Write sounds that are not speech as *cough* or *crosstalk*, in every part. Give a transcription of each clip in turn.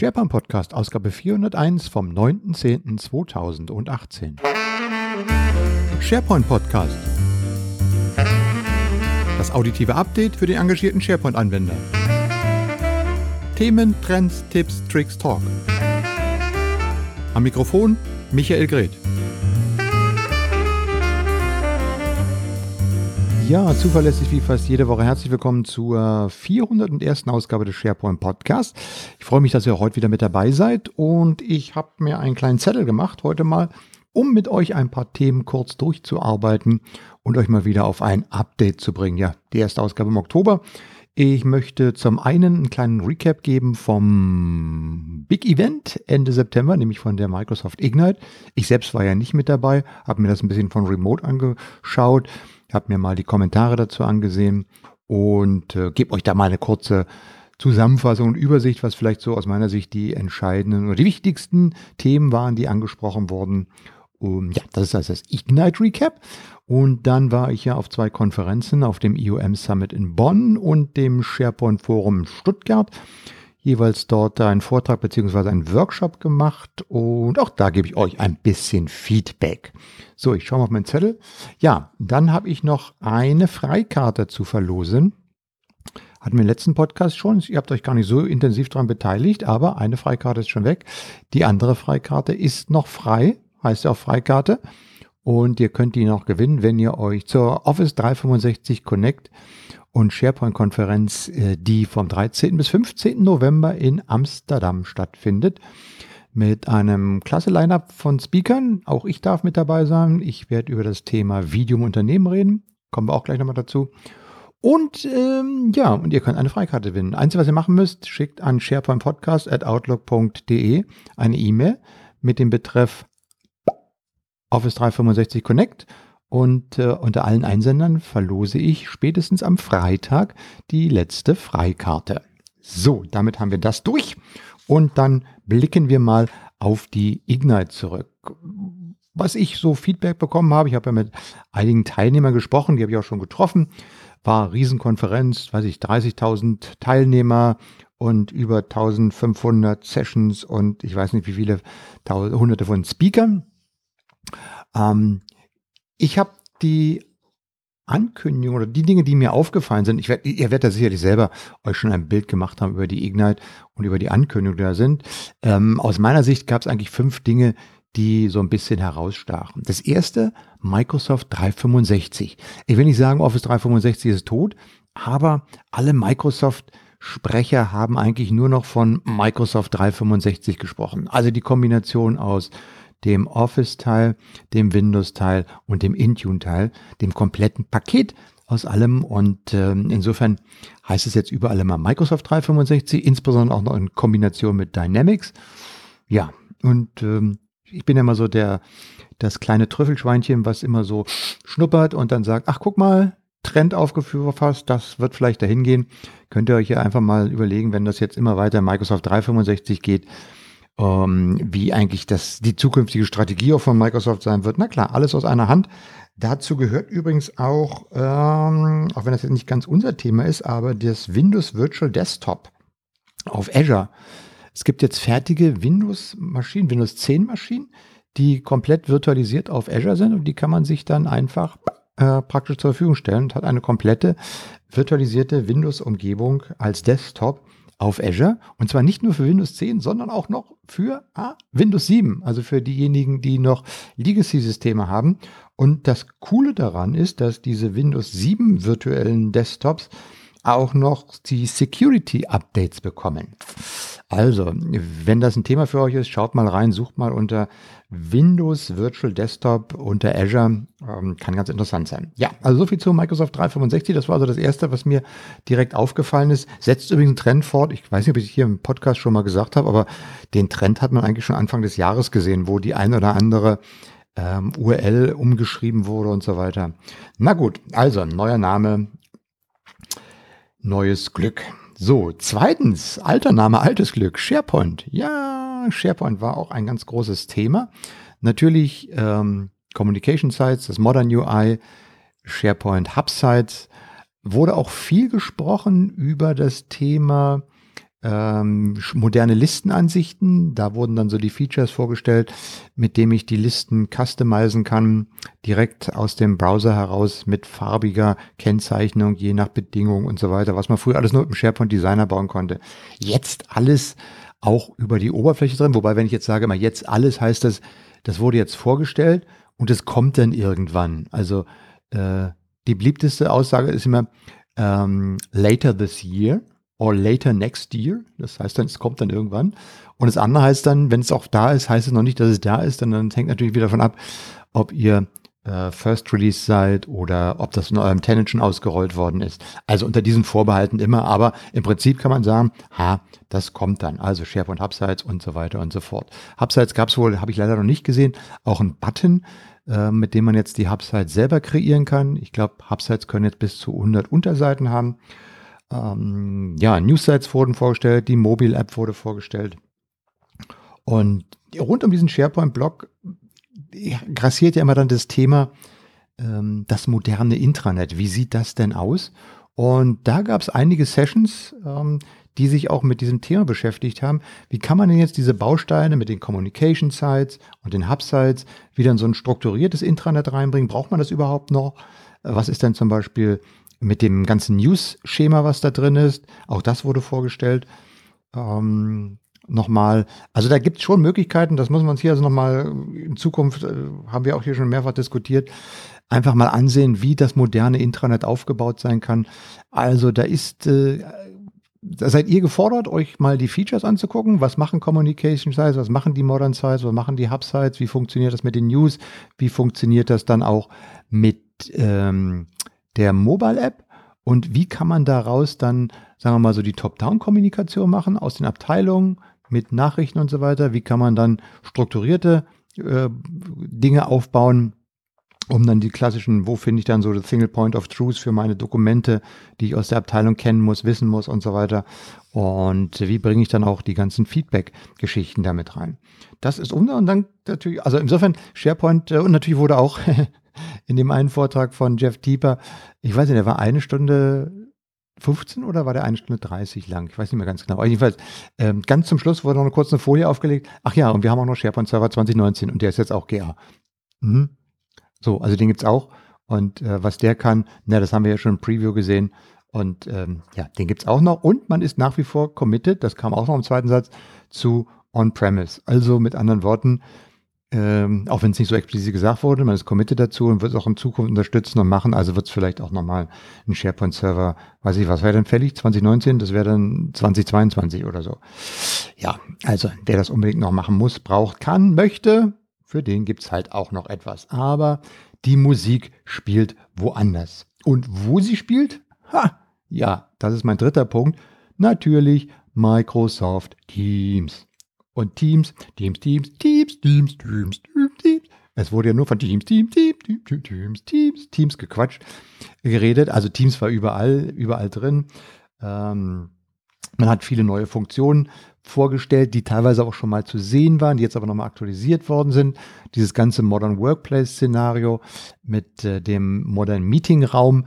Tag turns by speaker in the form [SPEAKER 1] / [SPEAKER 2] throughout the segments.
[SPEAKER 1] SharePoint Podcast, Ausgabe 401 vom 9.10.2018. SharePoint Podcast. Das auditive Update für den engagierten SharePoint-Anwender. Themen, Trends, Tipps, Tricks, Talk. Am Mikrofon Michael Greth. Ja, zuverlässig wie fast jede Woche. Herzlich willkommen zur 401. Ausgabe des SharePoint Podcasts. Ich freue mich, dass ihr heute wieder mit dabei seid und ich habe mir einen kleinen Zettel gemacht heute mal, um mit euch ein paar Themen kurz durchzuarbeiten und euch mal wieder auf ein Update zu bringen. Ja, die erste Ausgabe im Oktober. Ich möchte zum einen einen kleinen Recap geben vom Big Event Ende September, nämlich von der Microsoft Ignite. Ich selbst war ja nicht mit dabei, habe mir das ein bisschen von Remote angeschaut habe mir mal die Kommentare dazu angesehen und äh, gebe euch da mal eine kurze Zusammenfassung und Übersicht, was vielleicht so aus meiner Sicht die entscheidenden oder die wichtigsten Themen waren, die angesprochen wurden. Um, ja, das ist also das Ignite Recap. Und dann war ich ja auf zwei Konferenzen, auf dem IOM Summit in Bonn und dem SharePoint Forum in Stuttgart jeweils dort einen Vortrag beziehungsweise einen Workshop gemacht und auch da gebe ich euch ein bisschen Feedback. So, ich schaue mal auf meinen Zettel. Ja, dann habe ich noch eine Freikarte zu verlosen. Hatten wir im letzten Podcast schon. Ihr habt euch gar nicht so intensiv daran beteiligt, aber eine Freikarte ist schon weg. Die andere Freikarte ist noch frei, heißt ja auch Freikarte. Und ihr könnt die noch gewinnen, wenn ihr euch zur Office 365 Connect und SharePoint-Konferenz, äh, die vom 13. bis 15. November in Amsterdam stattfindet. Mit einem klasse Line-up von Speakern. Auch ich darf mit dabei sein. Ich werde über das Thema Video im Unternehmen reden. Kommen wir auch gleich nochmal dazu. Und ähm, ja, und ihr könnt eine Freikarte gewinnen. Einzige, was ihr machen müsst, schickt an sharepointpodcast.outlook.de eine E-Mail mit dem Betreff Office 365 Connect und äh, unter allen Einsendern verlose ich spätestens am Freitag die letzte Freikarte. So, damit haben wir das durch. Und dann blicken wir mal auf die Ignite zurück. Was ich so Feedback bekommen habe, ich habe ja mit einigen Teilnehmern gesprochen, die habe ich auch schon getroffen, war Riesenkonferenz, weiß ich, 30.000 Teilnehmer und über 1500 Sessions und ich weiß nicht wie viele, hunderte von Speakern. Ähm, ich habe die Ankündigung oder die Dinge, die mir aufgefallen sind, ich werd, ihr werdet da sicherlich selber euch schon ein Bild gemacht haben über die Ignite und über die Ankündigungen, die da sind. Ähm, aus meiner Sicht gab es eigentlich fünf Dinge, die so ein bisschen herausstachen. Das erste, Microsoft 365. Ich will nicht sagen, Office 365 ist tot, aber alle Microsoft Sprecher haben eigentlich nur noch von Microsoft 365 gesprochen. Also die Kombination aus dem Office-Teil, dem Windows-Teil und dem Intune-Teil, dem kompletten Paket aus allem. Und ähm, insofern heißt es jetzt überall immer Microsoft 365, insbesondere auch noch in Kombination mit Dynamics. Ja, und ähm, ich bin immer so der, das kleine Trüffelschweinchen, was immer so schnuppert und dann sagt, ach guck mal, Trend aufgefasst, das wird vielleicht dahin gehen. Könnt ihr euch ja einfach mal überlegen, wenn das jetzt immer weiter Microsoft 365 geht, ähm, wie eigentlich das, die zukünftige Strategie auch von Microsoft sein wird. Na klar, alles aus einer Hand. Dazu gehört übrigens auch, ähm, auch wenn das jetzt nicht ganz unser Thema ist, aber das Windows Virtual Desktop auf Azure. Es gibt jetzt fertige Windows-Maschinen, Windows 10 Maschinen, die komplett virtualisiert auf Azure sind und die kann man sich dann einfach äh, praktisch zur Verfügung stellen und hat eine komplette virtualisierte Windows-Umgebung als Desktop auf Azure. Und zwar nicht nur für Windows 10, sondern auch noch für ah, Windows 7. Also für diejenigen, die noch Legacy-Systeme haben. Und das Coole daran ist, dass diese Windows 7 virtuellen Desktops auch noch die Security Updates bekommen. Also, wenn das ein Thema für euch ist, schaut mal rein, sucht mal unter Windows Virtual Desktop unter Azure. Ähm, kann ganz interessant sein. Ja, also so viel zu Microsoft 365. Das war also das Erste, was mir direkt aufgefallen ist. Setzt übrigens einen Trend fort. Ich weiß nicht, ob ich hier im Podcast schon mal gesagt habe, aber den Trend hat man eigentlich schon Anfang des Jahres gesehen, wo die ein oder andere ähm, URL umgeschrieben wurde und so weiter. Na gut, also neuer Name, neues Glück. So, zweitens, alter Name, altes Glück, SharePoint. Ja, SharePoint war auch ein ganz großes Thema. Natürlich ähm, Communication Sites, das Modern UI, SharePoint Hub Sites. Wurde auch viel gesprochen über das Thema ähm, moderne Listenansichten. Da wurden dann so die Features vorgestellt, mit dem ich die Listen customizen kann, direkt aus dem Browser heraus mit farbiger Kennzeichnung, je nach Bedingung und so weiter, was man früher alles nur mit dem SharePoint Designer bauen konnte. Jetzt alles auch über die Oberfläche drin. Wobei, wenn ich jetzt sage, immer jetzt alles, heißt das, das wurde jetzt vorgestellt und es kommt dann irgendwann. Also äh, die beliebteste Aussage ist immer ähm, later this year or later next year. Das heißt dann, es kommt dann irgendwann. Und das andere heißt dann, wenn es auch da ist, heißt es noch nicht, dass es da ist, dann, dann hängt natürlich wieder davon ab, ob ihr äh, First Release seid oder ob das in eurem Tenant schon ausgerollt worden ist. Also unter diesen Vorbehalten immer, aber im Prinzip kann man sagen, ha, das kommt dann. Also SharePoint Hubsites und so weiter und so fort. Hubsites gab es wohl, habe ich leider noch nicht gesehen, auch ein Button, äh, mit dem man jetzt die Hubsites selber kreieren kann. Ich glaube, Hubsites können jetzt bis zu 100 Unterseiten haben. Ähm, ja, Newsites wurden vorgestellt, die Mobile-App wurde vorgestellt. Und rund um diesen SharePoint-Blog grassiert ja immer dann das Thema, ähm, das moderne Intranet. Wie sieht das denn aus? Und da gab es einige Sessions, ähm, die sich auch mit diesem Thema beschäftigt haben. Wie kann man denn jetzt diese Bausteine mit den Communication Sites und den Hub Sites wieder in so ein strukturiertes Intranet reinbringen? Braucht man das überhaupt noch? Was ist denn zum Beispiel mit dem ganzen News-Schema, was da drin ist? Auch das wurde vorgestellt. Ähm, nochmal, also da gibt es schon Möglichkeiten, das muss man uns hier also nochmal in Zukunft, äh, haben wir auch hier schon mehrfach diskutiert, einfach mal ansehen, wie das moderne Intranet aufgebaut sein kann. Also da ist, äh, da seid ihr gefordert, euch mal die Features anzugucken. Was machen Communication Sites, was machen die Modern Sites, was machen die Hub Sites, wie funktioniert das mit den News, wie funktioniert das dann auch mit ähm, der Mobile App und wie kann man daraus dann, sagen wir mal, so die Top-Down-Kommunikation machen aus den Abteilungen, mit Nachrichten und so weiter? Wie kann man dann strukturierte äh, Dinge aufbauen, um dann die klassischen, wo finde ich dann so the Single Point of Truth für meine Dokumente, die ich aus der Abteilung kennen muss, wissen muss und so weiter. Und wie bringe ich dann auch die ganzen Feedback-Geschichten damit rein? Das ist um und dann natürlich, also insofern SharePoint äh, und natürlich wurde auch *laughs* in dem einen Vortrag von Jeff Tieper, ich weiß nicht, der war eine Stunde 15 oder war der eine Stunde 30 lang? Ich weiß nicht mehr ganz genau. Aber jedenfalls, ähm, ganz zum Schluss wurde noch eine kurze Folie aufgelegt. Ach ja, und wir haben auch noch SharePoint Server 2019 und der ist jetzt auch GA. Mhm. So, also den gibt's auch. Und äh, was der kann, na, das haben wir ja schon im Preview gesehen. Und ähm, ja, den gibt's auch noch. Und man ist nach wie vor committed, das kam auch noch im zweiten Satz, zu On-Premise. Also mit anderen Worten, ähm, auch wenn es nicht so explizit gesagt wurde, man ist committed dazu und wird es auch in Zukunft unterstützen und machen. Also wird es vielleicht auch nochmal ein SharePoint-Server, weiß ich, was wäre denn fällig? 2019? Das wäre dann 2022 oder so. Ja, also wer das unbedingt noch machen muss, braucht, kann, möchte, für den gibt's halt auch noch etwas. Aber die Musik spielt woanders. Und wo sie spielt? Ha! Ja, das ist mein dritter Punkt. Natürlich Microsoft Teams und Teams, Teams, Teams, Teams, Teams, Teams, Teams, Teams. Es wurde ja nur von Teams, Teams, Teams, Teams, Teams, Teams, Teams gequatscht, geredet. Also Teams war überall, überall drin. Ähm, man hat viele neue Funktionen vorgestellt, die teilweise auch schon mal zu sehen waren, die jetzt aber nochmal aktualisiert worden sind. Dieses ganze Modern Workplace-Szenario mit äh, dem Modern Meeting Raum,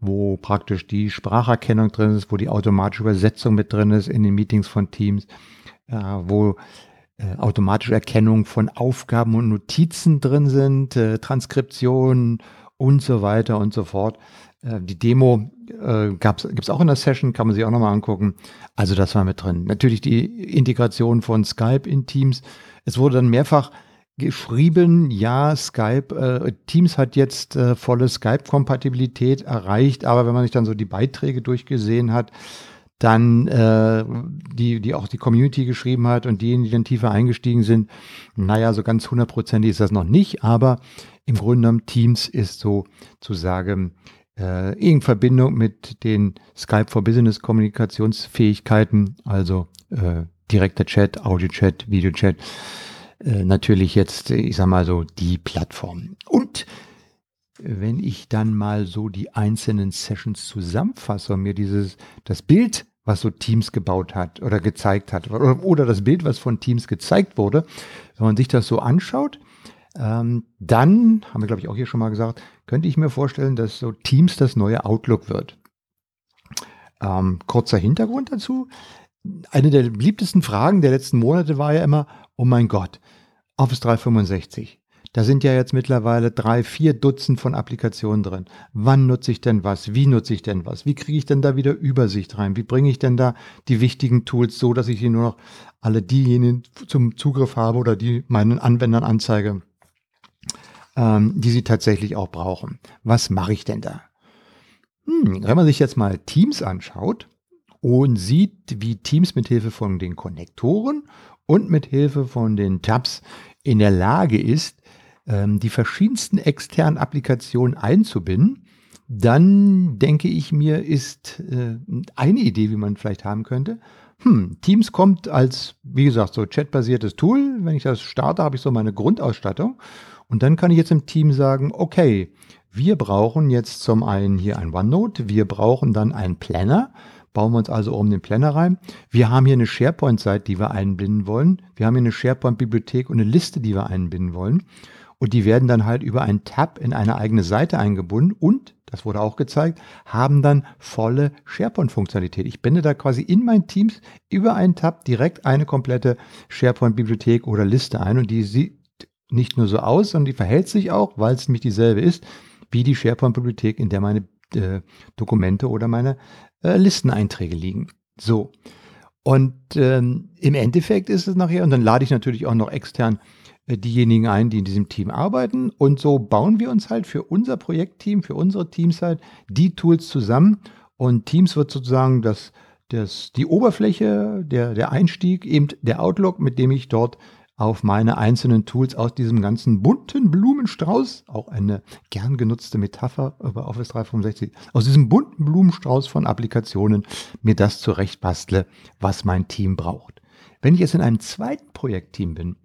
[SPEAKER 1] wo praktisch die Spracherkennung drin ist, wo die automatische Übersetzung mit drin ist in den Meetings von Teams äh, wo äh, automatische Erkennung von Aufgaben und Notizen drin sind, äh, Transkription und so weiter und so fort. Äh, die Demo äh, gibt es auch in der Session, kann man sich auch nochmal angucken. Also das war mit drin. Natürlich die Integration von Skype in Teams. Es wurde dann mehrfach geschrieben, ja, Skype, äh, Teams hat jetzt äh, volle Skype-Kompatibilität erreicht, aber wenn man sich dann so die Beiträge durchgesehen hat, dann äh, die, die auch die Community geschrieben hat und diejenigen, die dann tiefer eingestiegen sind. Naja, so ganz hundertprozentig ist das noch nicht, aber im Grunde genommen Teams ist so zu sagen, äh, in Verbindung mit den Skype for Business Kommunikationsfähigkeiten, also äh, direkter Chat, Audio-Chat, Video-Chat, äh, natürlich jetzt, ich sag mal so, die Plattform. Und wenn ich dann mal so die einzelnen Sessions zusammenfasse und mir dieses, das Bild, was so Teams gebaut hat oder gezeigt hat, oder, oder das Bild, was von Teams gezeigt wurde, wenn man sich das so anschaut, ähm, dann, haben wir glaube ich auch hier schon mal gesagt, könnte ich mir vorstellen, dass so Teams das neue Outlook wird. Ähm, kurzer Hintergrund dazu. eine der beliebtesten Fragen der letzten Monate war ja immer, oh mein Gott, Office 365. Da sind ja jetzt mittlerweile drei, vier Dutzend von Applikationen drin. Wann nutze ich denn was? Wie nutze ich denn was? Wie kriege ich denn da wieder Übersicht rein? Wie bringe ich denn da die wichtigen Tools so, dass ich hier nur noch alle diejenigen zum Zugriff habe oder die meinen Anwendern anzeige, ähm, die sie tatsächlich auch brauchen? Was mache ich denn da? Hm, wenn man sich jetzt mal Teams anschaut und sieht, wie Teams mit Hilfe von den Konnektoren und mit Hilfe von den Tabs in der Lage ist, ähm, die verschiedensten externen Applikationen einzubinden, dann denke ich mir, ist äh, eine Idee, wie man vielleicht haben könnte. Hm, Teams kommt als, wie gesagt, so chatbasiertes Tool. Wenn ich das starte, habe ich so meine Grundausstattung. Und dann kann ich jetzt im Team sagen, okay, wir brauchen jetzt zum einen hier ein OneNote, wir brauchen dann einen Planner, bauen wir uns also um den Planner rein. Wir haben hier eine SharePoint-Seite, die wir einbinden wollen. Wir haben hier eine SharePoint-Bibliothek und eine Liste, die wir einbinden wollen. Und die werden dann halt über einen Tab in eine eigene Seite eingebunden und, das wurde auch gezeigt, haben dann volle SharePoint-Funktionalität. Ich binde da quasi in mein Teams über einen Tab direkt eine komplette SharePoint-Bibliothek oder Liste ein und die sieht nicht nur so aus, sondern die verhält sich auch, weil es nämlich dieselbe ist, wie die SharePoint-Bibliothek, in der meine äh, Dokumente oder meine äh, Listeneinträge liegen. So. Und ähm, im Endeffekt ist es nachher, und dann lade ich natürlich auch noch extern diejenigen ein, die in diesem Team arbeiten. Und so bauen wir uns halt für unser Projektteam, für unsere Teams halt die Tools zusammen. Und Teams wird sozusagen das, das, die Oberfläche, der, der Einstieg, eben der Outlook, mit dem ich dort auf meine einzelnen Tools aus diesem ganzen bunten Blumenstrauß, auch eine gern genutzte Metapher über Office 365, aus diesem bunten Blumenstrauß von Applikationen mir das zurechtbastle, was mein Team braucht. Wenn ich jetzt in einem zweiten Projektteam bin,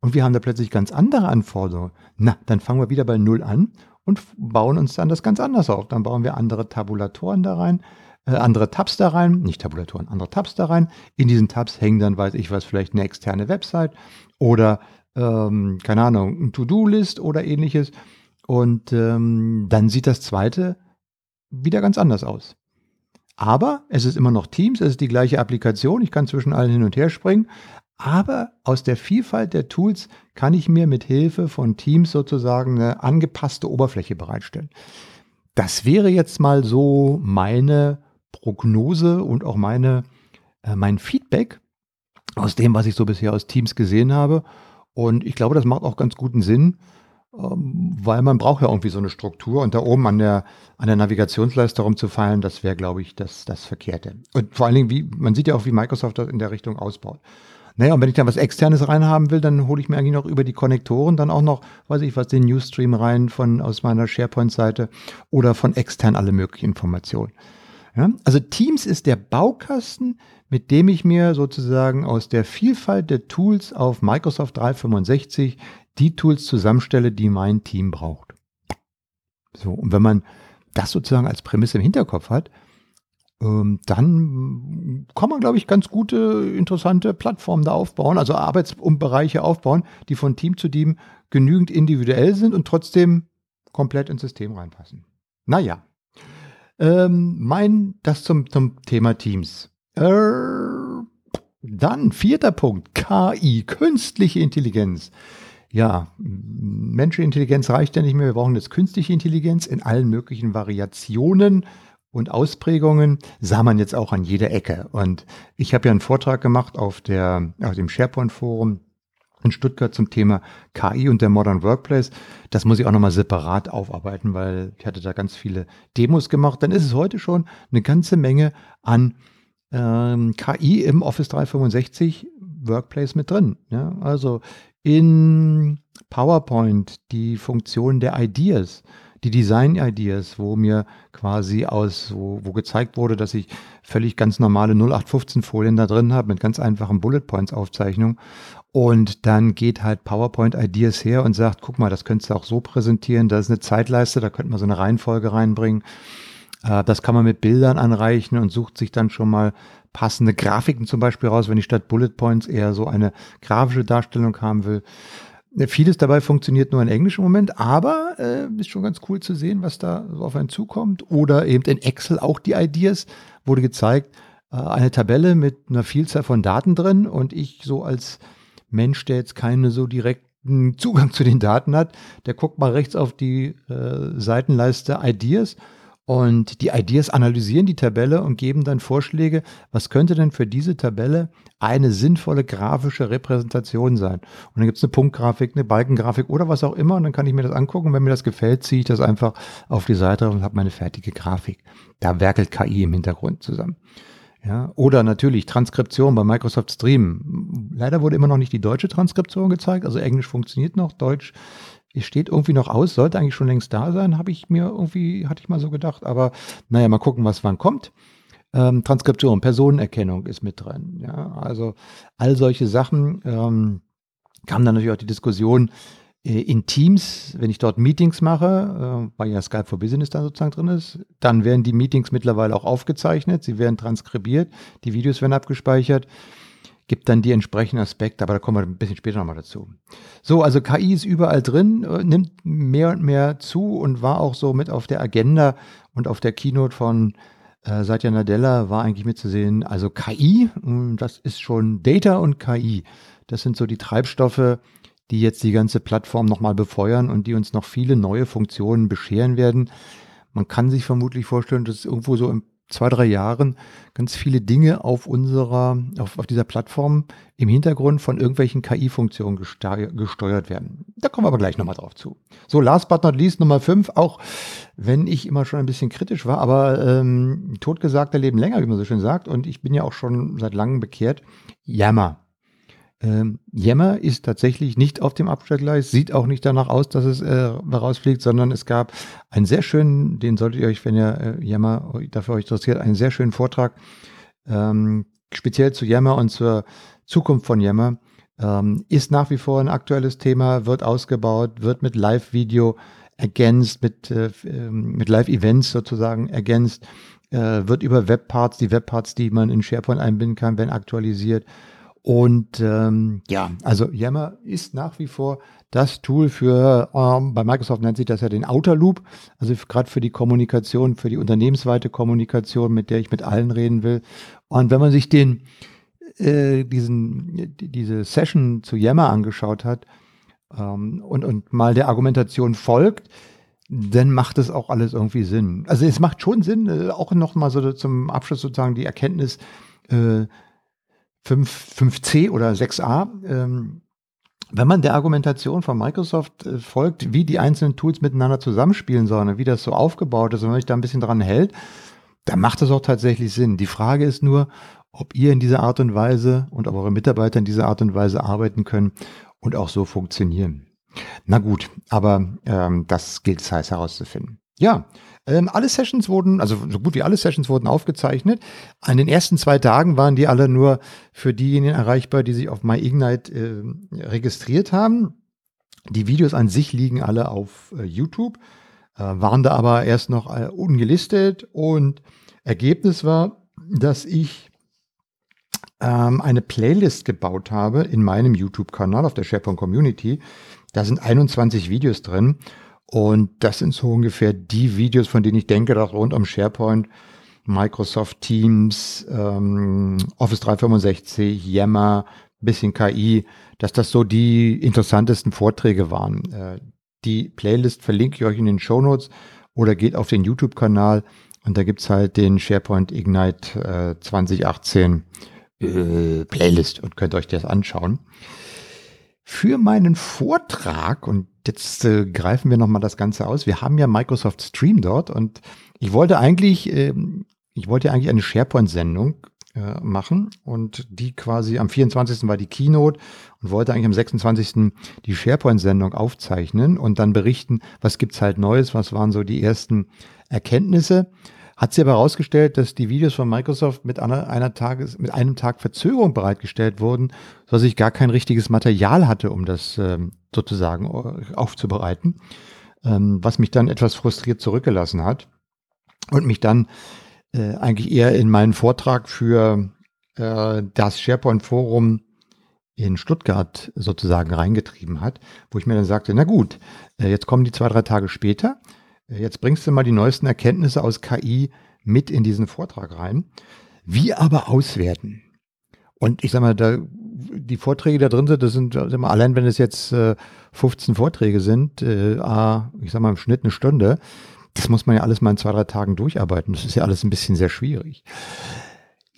[SPEAKER 1] und wir haben da plötzlich ganz andere Anforderungen, na, dann fangen wir wieder bei Null an und bauen uns dann das ganz anders auf. Dann bauen wir andere Tabulatoren da rein, äh, andere Tabs da rein, nicht Tabulatoren, andere Tabs da rein. In diesen Tabs hängen dann, weiß ich was, vielleicht eine externe Website oder, ähm, keine Ahnung, ein To-Do-List oder ähnliches. Und ähm, dann sieht das zweite wieder ganz anders aus. Aber es ist immer noch Teams, es ist die gleiche Applikation, ich kann zwischen allen hin und her springen, aber aus der Vielfalt der Tools kann ich mir mit Hilfe von Teams sozusagen eine angepasste Oberfläche bereitstellen. Das wäre jetzt mal so meine Prognose und auch meine, äh, mein Feedback aus dem, was ich so bisher aus Teams gesehen habe. Und ich glaube, das macht auch ganz guten Sinn, ähm, weil man braucht ja irgendwie so eine Struktur und da oben an der, an der Navigationsleiste rumzufallen, das wäre, glaube ich, das, das Verkehrte. Und vor allen Dingen, wie, man sieht ja auch, wie Microsoft das in der Richtung ausbaut. Naja, und wenn ich dann was Externes reinhaben will, dann hole ich mir eigentlich noch über die Konnektoren dann auch noch, weiß ich was, den Newsstream rein von aus meiner SharePoint-Seite oder von extern alle möglichen Informationen. Ja? Also Teams ist der Baukasten, mit dem ich mir sozusagen aus der Vielfalt der Tools auf Microsoft 365 die Tools zusammenstelle, die mein Team braucht. So, und wenn man das sozusagen als Prämisse im Hinterkopf hat, ähm, dann kann man, glaube ich, ganz gute, interessante Plattformen da aufbauen, also Arbeitsbereiche aufbauen, die von Team zu Team genügend individuell sind und trotzdem komplett ins System reinpassen. Naja, ähm, mein, das zum, zum Thema Teams. Äh, dann vierter Punkt, KI, künstliche Intelligenz. Ja, menschliche Intelligenz reicht ja nicht mehr, wir brauchen jetzt künstliche Intelligenz in allen möglichen Variationen und Ausprägungen sah man jetzt auch an jeder Ecke. Und ich habe ja einen Vortrag gemacht auf, der, auf dem SharePoint-Forum in Stuttgart zum Thema KI und der Modern Workplace. Das muss ich auch nochmal separat aufarbeiten, weil ich hatte da ganz viele Demos gemacht. Dann ist es heute schon eine ganze Menge an ähm, KI im Office 365 Workplace mit drin. Ja? Also in PowerPoint die Funktion der Ideas die Design Ideas, wo mir quasi aus, wo, wo gezeigt wurde, dass ich völlig ganz normale 0815 Folien da drin habe mit ganz einfachen Bullet Points Aufzeichnung. Und dann geht halt PowerPoint Ideas her und sagt, guck mal, das könntest du auch so präsentieren, da ist eine Zeitleiste, da könnte man so eine Reihenfolge reinbringen. Äh, das kann man mit Bildern anreichen und sucht sich dann schon mal passende Grafiken zum Beispiel raus, wenn ich statt Bullet Points eher so eine grafische Darstellung haben will. Ne, vieles dabei funktioniert nur in Englisch im Moment, aber äh, ist schon ganz cool zu sehen, was da so auf einen zukommt. Oder eben in Excel auch die Ideas wurde gezeigt, äh, eine Tabelle mit einer Vielzahl von Daten drin und ich so als Mensch, der jetzt keine so direkten Zugang zu den Daten hat, der guckt mal rechts auf die äh, Seitenleiste Ideas und die Ideas analysieren die Tabelle und geben dann Vorschläge, was könnte denn für diese Tabelle eine sinnvolle grafische Repräsentation sein. Und dann gibt es eine Punktgrafik, eine Balkengrafik oder was auch immer. Und dann kann ich mir das angucken. Und wenn mir das gefällt, ziehe ich das einfach auf die Seite und habe meine fertige Grafik. Da werkelt KI im Hintergrund zusammen. Ja, oder natürlich Transkription bei Microsoft Stream. Leider wurde immer noch nicht die deutsche Transkription gezeigt. Also Englisch funktioniert noch, Deutsch es steht irgendwie noch aus, sollte eigentlich schon längst da sein, habe ich mir irgendwie, hatte ich mal so gedacht. Aber naja, mal gucken, was wann kommt. Ähm, Transkription, Personenerkennung ist mit drin. Ja, also all solche Sachen ähm, kam dann natürlich auch die Diskussion äh, in Teams, wenn ich dort Meetings mache, äh, weil ja Skype for Business da sozusagen drin ist, dann werden die Meetings mittlerweile auch aufgezeichnet, sie werden transkribiert, die Videos werden abgespeichert gibt dann die entsprechenden Aspekte, aber da kommen wir ein bisschen später nochmal dazu. So, also KI ist überall drin, äh, nimmt mehr und mehr zu und war auch so mit auf der Agenda und auf der Keynote von äh, Satya Nadella war eigentlich mitzusehen, also KI, das ist schon Data und KI. Das sind so die Treibstoffe, die jetzt die ganze Plattform nochmal befeuern und die uns noch viele neue Funktionen bescheren werden. Man kann sich vermutlich vorstellen, dass irgendwo so im zwei, drei Jahren ganz viele Dinge auf unserer, auf, auf dieser Plattform im Hintergrund von irgendwelchen KI-Funktionen gesteuert werden. Da kommen wir aber gleich nochmal drauf zu. So, last but not least, Nummer fünf, auch wenn ich immer schon ein bisschen kritisch war, aber ähm, totgesagter leben länger, wie man so schön sagt, und ich bin ja auch schon seit langem bekehrt. Jammer. Ähm, Yammer ist tatsächlich nicht auf dem Abstellgleis, sieht auch nicht danach aus, dass es äh, rausfliegt, sondern es gab einen sehr schönen, den solltet ihr euch, wenn ihr äh, Yammer dafür euch interessiert, einen sehr schönen Vortrag, ähm, speziell zu Yammer und zur Zukunft von Yammer. Ähm, ist nach wie vor ein aktuelles Thema, wird ausgebaut, wird mit Live-Video ergänzt, mit, äh, ähm, mit Live-Events sozusagen ergänzt, äh, wird über Webparts, die Webparts, die man in SharePoint einbinden kann, werden aktualisiert und ähm, ja, also Yammer ist nach wie vor das Tool für, ähm, bei Microsoft nennt sich das ja den Outer Loop, also gerade für die Kommunikation, für die unternehmensweite Kommunikation, mit der ich mit allen reden will. Und wenn man sich den, äh, diesen, diese Session zu Yammer angeschaut hat ähm, und, und mal der Argumentation folgt, dann macht es auch alles irgendwie Sinn. Also es macht schon Sinn, äh, auch noch mal so zum Abschluss sozusagen die Erkenntnis, äh, 5, 5c oder 6a, ähm, wenn man der Argumentation von Microsoft äh, folgt, wie die einzelnen Tools miteinander zusammenspielen sollen, wie das so aufgebaut ist und wenn man sich da ein bisschen dran hält, dann macht das auch tatsächlich Sinn. Die Frage ist nur, ob ihr in dieser Art und Weise und ob eure Mitarbeiter in dieser Art und Weise arbeiten können und auch so funktionieren. Na gut, aber ähm, das gilt es heiß herauszufinden. Ja, ähm, alle Sessions wurden, also so gut wie alle Sessions wurden aufgezeichnet. An den ersten zwei Tagen waren die alle nur für diejenigen erreichbar, die sich auf MyIgnite äh, registriert haben. Die Videos an sich liegen alle auf äh, YouTube, äh, waren da aber erst noch äh, ungelistet und Ergebnis war, dass ich ähm, eine Playlist gebaut habe in meinem YouTube-Kanal auf der SharePoint Community. Da sind 21 Videos drin und das sind so ungefähr die Videos, von denen ich denke, dass rund um SharePoint, Microsoft Teams, ähm, Office 365, Yammer, bisschen KI, dass das so die interessantesten Vorträge waren. Äh, die Playlist verlinke ich euch in den Show Notes oder geht auf den YouTube-Kanal und da gibt's halt den SharePoint Ignite äh, 2018 äh, Playlist und könnt euch das anschauen. Für meinen Vortrag, und jetzt äh, greifen wir nochmal das Ganze aus, wir haben ja Microsoft Stream dort und ich wollte eigentlich, äh, ich wollte eigentlich eine SharePoint-Sendung äh, machen und die quasi am 24. war die Keynote und wollte eigentlich am 26. die SharePoint-Sendung aufzeichnen und dann berichten, was gibt's halt Neues, was waren so die ersten Erkenntnisse. Hat sich aber herausgestellt, dass die Videos von Microsoft mit einer, einer Tages, mit einem Tag Verzögerung bereitgestellt wurden, sodass ich gar kein richtiges Material hatte, um das ähm, sozusagen äh, aufzubereiten, ähm, was mich dann etwas frustriert zurückgelassen hat und mich dann äh, eigentlich eher in meinen Vortrag für äh, das SharePoint Forum in Stuttgart sozusagen reingetrieben hat, wo ich mir dann sagte, na gut, äh, jetzt kommen die zwei, drei Tage später Jetzt bringst du mal die neuesten Erkenntnisse aus KI mit in diesen Vortrag rein. Wie aber auswerten? Und ich sag mal, da, die Vorträge da drin sind, das sind, allein wenn es jetzt äh, 15 Vorträge sind, äh, ich sag mal im Schnitt eine Stunde, das muss man ja alles mal in zwei, drei Tagen durcharbeiten. Das ist ja alles ein bisschen sehr schwierig.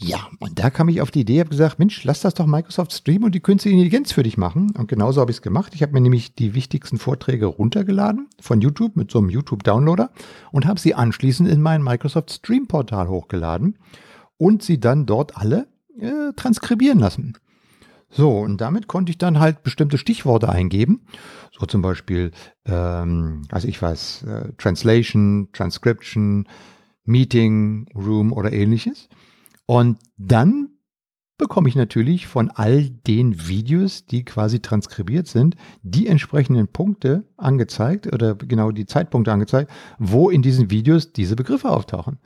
[SPEAKER 1] Ja, und da kam ich auf die Idee, habe gesagt, Mensch, lass das doch Microsoft Stream und die künstliche Intelligenz für dich machen. Und genauso habe ich es gemacht. Ich habe mir nämlich die wichtigsten Vorträge runtergeladen von YouTube mit so einem YouTube-Downloader und habe sie anschließend in mein Microsoft Stream-Portal hochgeladen und sie dann dort alle äh, transkribieren lassen. So, und damit konnte ich dann halt bestimmte Stichworte eingeben. So zum Beispiel, ähm, also ich weiß, äh, Translation, Transcription, Meeting, Room oder ähnliches. Und dann bekomme ich natürlich von all den Videos, die quasi transkribiert sind, die entsprechenden Punkte angezeigt oder genau die Zeitpunkte angezeigt, wo in diesen Videos diese Begriffe auftauchen.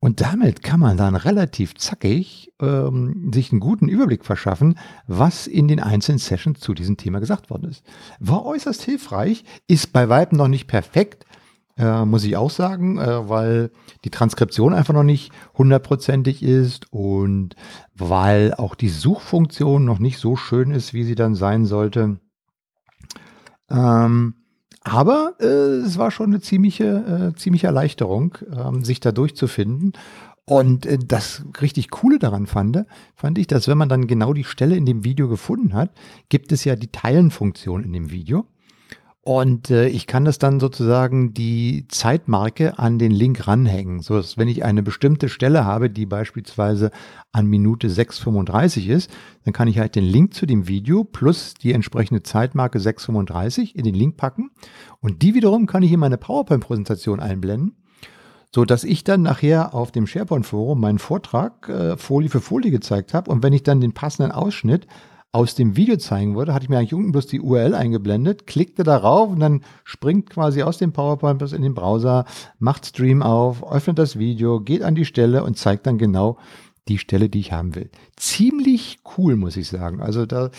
[SPEAKER 1] Und damit kann man dann relativ zackig ähm, sich einen guten Überblick verschaffen, was in den einzelnen Sessions zu diesem Thema gesagt worden ist. War äußerst hilfreich, ist bei Weitem noch nicht perfekt, äh, muss ich auch sagen, äh, weil die Transkription einfach noch nicht hundertprozentig ist und weil auch die Suchfunktion noch nicht so schön ist, wie sie dann sein sollte. Ähm, aber äh, es war schon eine ziemliche, äh, ziemliche Erleichterung, ähm, sich da durchzufinden. Und äh, das richtig Coole daran fand, fand ich, dass wenn man dann genau die Stelle in dem Video gefunden hat, gibt es ja die Teilen-Funktion in dem Video. Und äh, ich kann das dann sozusagen die Zeitmarke an den Link ranhängen, so dass wenn ich eine bestimmte Stelle habe, die beispielsweise an Minute 6,35 ist, dann kann ich halt den Link zu dem Video plus die entsprechende Zeitmarke 6,35 in den Link packen. Und die wiederum kann ich in meine PowerPoint-Präsentation einblenden, so dass ich dann nachher auf dem SharePoint-Forum meinen Vortrag äh, Folie für Folie gezeigt habe. Und wenn ich dann den passenden Ausschnitt aus dem Video zeigen würde, hatte ich mir eigentlich unten bloß die URL eingeblendet, klickte darauf und dann springt quasi aus dem PowerPoint bis in den Browser, macht Stream auf, öffnet das Video, geht an die Stelle und zeigt dann genau die Stelle, die ich haben will. Ziemlich cool, muss ich sagen. Also da,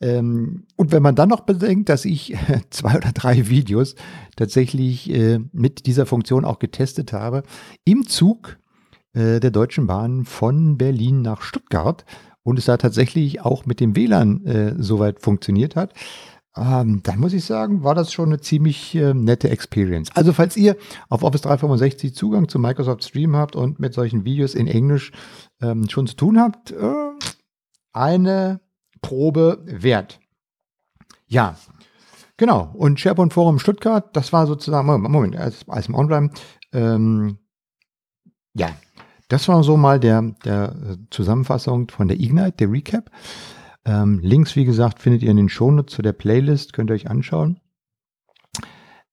[SPEAKER 1] ähm, und wenn man dann noch bedenkt, dass ich *laughs* zwei oder drei Videos tatsächlich äh, mit dieser Funktion auch getestet habe, im Zug äh, der Deutschen Bahn von Berlin nach Stuttgart, und es da tatsächlich auch mit dem WLAN äh, soweit funktioniert hat, ähm, dann muss ich sagen, war das schon eine ziemlich äh, nette Experience. Also falls ihr auf Office 365 Zugang zu Microsoft Stream habt und mit solchen Videos in Englisch ähm, schon zu tun habt, äh, eine Probe wert. Ja, genau. Und SharePoint Forum Stuttgart, das war sozusagen, Moment, als, als online. Ähm, ja, das war so mal der, der äh, Zusammenfassung von der Ignite, der Recap. Ähm, Links, wie gesagt, findet ihr in den Shownotes zu der Playlist, könnt ihr euch anschauen.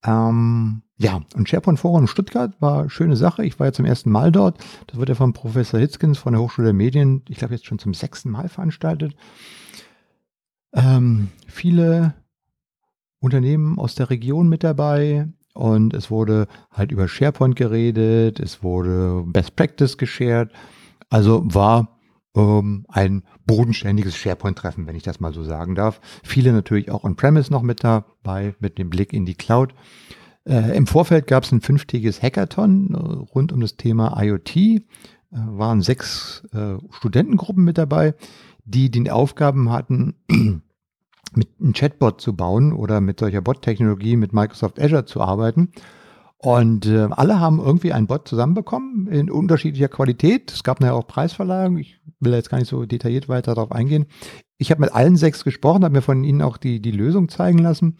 [SPEAKER 1] Ähm, ja, und SharePoint Forum Stuttgart war eine schöne Sache. Ich war ja zum ersten Mal dort. Das wird ja von Professor Hitzkins von der Hochschule der Medien, ich glaube jetzt schon zum sechsten Mal veranstaltet. Ähm, viele Unternehmen aus der Region mit dabei, und es wurde halt über SharePoint geredet, es wurde Best Practice geshared. Also war ähm, ein bodenständiges SharePoint-Treffen, wenn ich das mal so sagen darf. Viele natürlich auch on-premise noch mit dabei, mit dem Blick in die Cloud. Äh, Im Vorfeld gab es ein fünftägiges Hackathon äh, rund um das Thema IoT. Äh, waren sechs äh, Studentengruppen mit dabei, die die Aufgaben hatten, mit einem Chatbot zu bauen oder mit solcher Bot-Technologie mit Microsoft Azure zu arbeiten. Und äh, alle haben irgendwie einen Bot zusammenbekommen in unterschiedlicher Qualität. Es gab nachher auch Preisverleihungen. Ich will jetzt gar nicht so detailliert weiter darauf eingehen. Ich habe mit allen sechs gesprochen, habe mir von ihnen auch die, die Lösung zeigen lassen.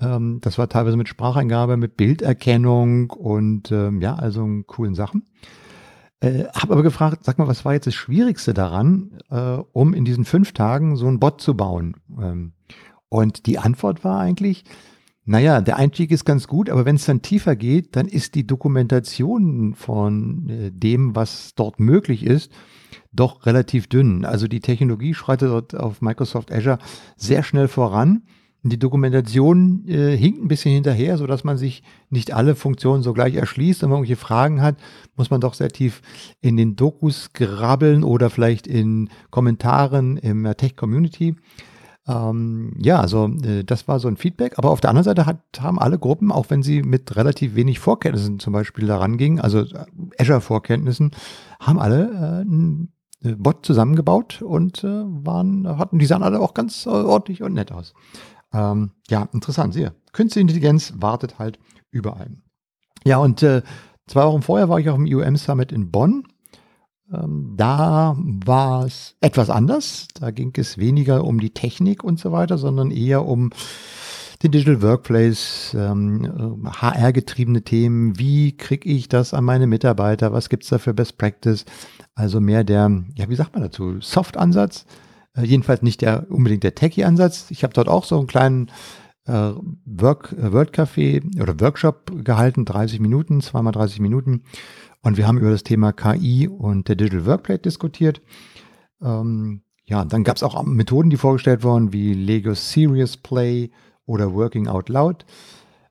[SPEAKER 1] Ähm, das war teilweise mit Spracheingabe, mit Bilderkennung und ähm, ja, also coolen Sachen. Äh, habe aber gefragt, sag mal, was war jetzt das Schwierigste daran, äh, um in diesen fünf Tagen so ein Bot zu bauen? Ähm, und die Antwort war eigentlich, naja, der Einstieg ist ganz gut, aber wenn es dann tiefer geht, dann ist die Dokumentation von äh, dem, was dort möglich ist, doch relativ dünn. Also die Technologie schreitet dort auf Microsoft Azure sehr schnell voran die Dokumentation äh, hinkt ein bisschen hinterher, so dass man sich nicht alle Funktionen so gleich erschließt. Und wenn man irgendwelche Fragen hat, muss man doch sehr tief in den Dokus grabbeln oder vielleicht in Kommentaren im Tech-Community. Ähm, ja, also äh, das war so ein Feedback. Aber auf der anderen Seite hat, haben alle Gruppen, auch wenn sie mit relativ wenig Vorkenntnissen zum Beispiel daran gingen, also äh, Azure-Vorkenntnissen, haben alle äh, ein äh, Bot zusammengebaut und äh, waren, hatten, die sahen alle auch ganz äh, ordentlich und nett aus. Ähm, ja, interessant, sehr. Künstliche Intelligenz wartet halt überall. Ja, und äh, zwei Wochen vorher war ich auf dem IOM Summit in Bonn ähm, da war es etwas anders. Da ging es weniger um die Technik und so weiter, sondern eher um den Digital Workplace, ähm, HR-getriebene Themen. Wie kriege ich das an meine Mitarbeiter? Was gibt es da für Best Practice? Also mehr der, ja, wie sagt man dazu, Soft-Ansatz. Äh, jedenfalls nicht der unbedingt der Techie-Ansatz. Ich habe dort auch so einen kleinen äh, Work, äh, World Café oder Workshop gehalten, 30 Minuten, zweimal 30 Minuten und wir haben über das Thema KI und der Digital Workplace diskutiert. Ähm, ja, dann gab es auch Methoden, die vorgestellt wurden, wie Lego Serious Play oder Working Out Loud.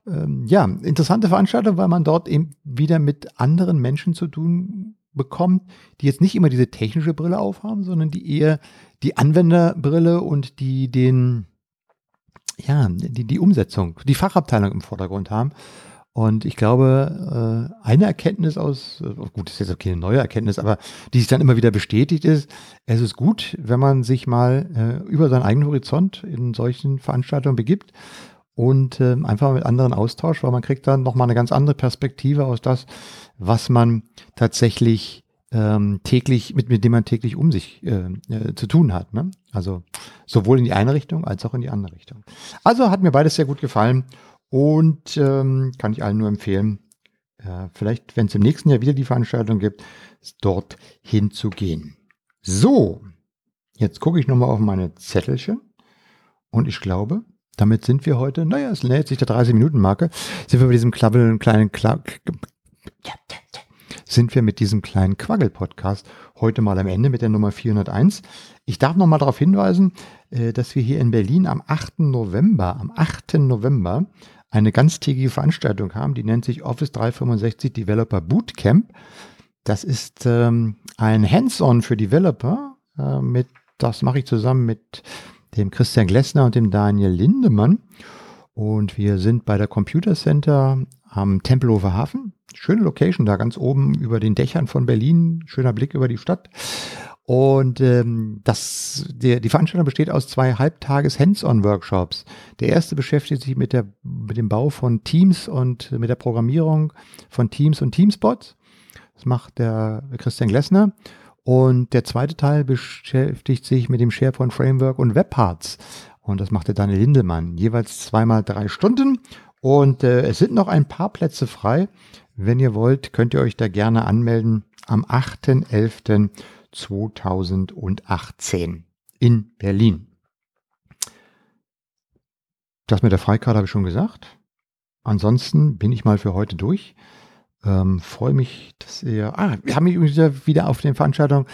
[SPEAKER 1] Ähm, ja, interessante Veranstaltung, weil man dort eben wieder mit anderen Menschen zu tun bekommt, die jetzt nicht immer diese technische Brille aufhaben, sondern die eher die Anwenderbrille und die den, ja, die, die Umsetzung, die Fachabteilung im Vordergrund haben. Und ich glaube, äh, eine Erkenntnis aus, äh, gut, das ist jetzt keine neue Erkenntnis, aber die sich dann immer wieder bestätigt ist, es ist gut, wenn man sich mal äh, über seinen eigenen Horizont in solchen Veranstaltungen begibt und äh, einfach mit anderen austauscht, weil man kriegt dann nochmal eine ganz andere Perspektive aus das, was man tatsächlich ähm, täglich, mit, mit dem man täglich um sich äh, äh, zu tun hat. Ne? Also sowohl in die eine Richtung als auch in die andere Richtung. Also hat mir beides sehr gut gefallen und ähm, kann ich allen nur empfehlen, äh, vielleicht, wenn es im nächsten Jahr wieder die Veranstaltung gibt, dort hinzugehen. So, jetzt gucke ich nochmal auf meine Zettelchen und ich glaube, damit sind wir heute, naja, es nähert sich der 30-Minuten-Marke, sind wir bei diesem klabbeln, kleinen Kla sind wir mit diesem kleinen Quaggel-Podcast heute mal am Ende mit der Nummer 401. Ich darf noch mal darauf hinweisen, äh, dass wir hier in Berlin am 8. November, am 8. November eine ganztägige Veranstaltung haben, die nennt sich Office 365 Developer Bootcamp. Das ist ähm, ein Hands-on für Developer. Äh, mit, das mache ich zusammen mit dem Christian Glessner und dem Daniel Lindemann. Und wir sind bei der Computer Center am Tempelhofer Hafen. Schöne Location da ganz oben über den Dächern von Berlin. Schöner Blick über die Stadt. Und ähm, das, der, die Veranstaltung besteht aus zwei Halbtages Hands-on-Workshops. Der erste beschäftigt sich mit, der, mit dem Bau von Teams und mit der Programmierung von Teams und Teamspots. Das macht der Christian Glessner. Und der zweite Teil beschäftigt sich mit dem SharePoint Framework und Webparts. Und das macht der Daniel Lindemann. Jeweils zweimal drei Stunden. Und äh, es sind noch ein paar Plätze frei. Wenn ihr wollt, könnt ihr euch da gerne anmelden am 8.11. 2018 in Berlin. Das mit der Freikarte habe ich schon gesagt. Ansonsten bin ich mal für heute durch. Ähm, freue mich, dass ihr. Ah, wir haben mich wieder auf den Veranstaltungen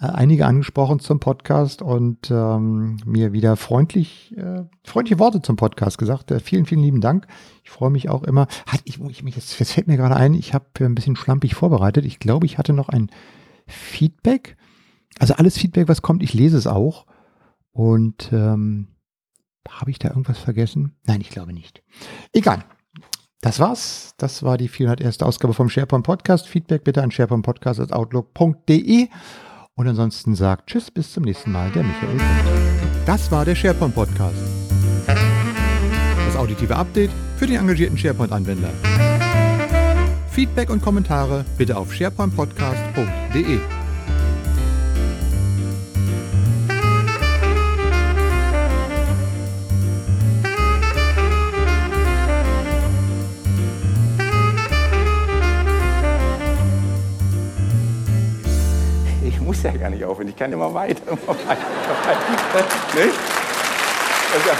[SPEAKER 1] äh, einige angesprochen zum Podcast und ähm, mir wieder freundlich, äh, freundliche Worte zum Podcast gesagt. Äh, vielen, vielen lieben Dank. Ich freue mich auch immer. Hat, ich, ich, jetzt, jetzt fällt mir gerade ein, ich habe ein bisschen schlampig vorbereitet. Ich glaube, ich hatte noch ein Feedback also alles Feedback, was kommt, ich lese es auch. Und ähm, habe ich da irgendwas vergessen? Nein, ich glaube nicht. Egal. Das war's. Das war die 401. Ausgabe vom SharePoint Podcast. Feedback bitte an sharepointpodcast.outlook.de. Und ansonsten sagt Tschüss, bis zum nächsten Mal, der Michael. Das war der SharePoint Podcast. Das auditive Update für den engagierten SharePoint-Anwender. Feedback und Kommentare bitte auf sharepointpodcast.de.
[SPEAKER 2] muss ja gar nicht aufhören. Ich kann immer weiter. Immer weiter. *laughs* Nicht? Also,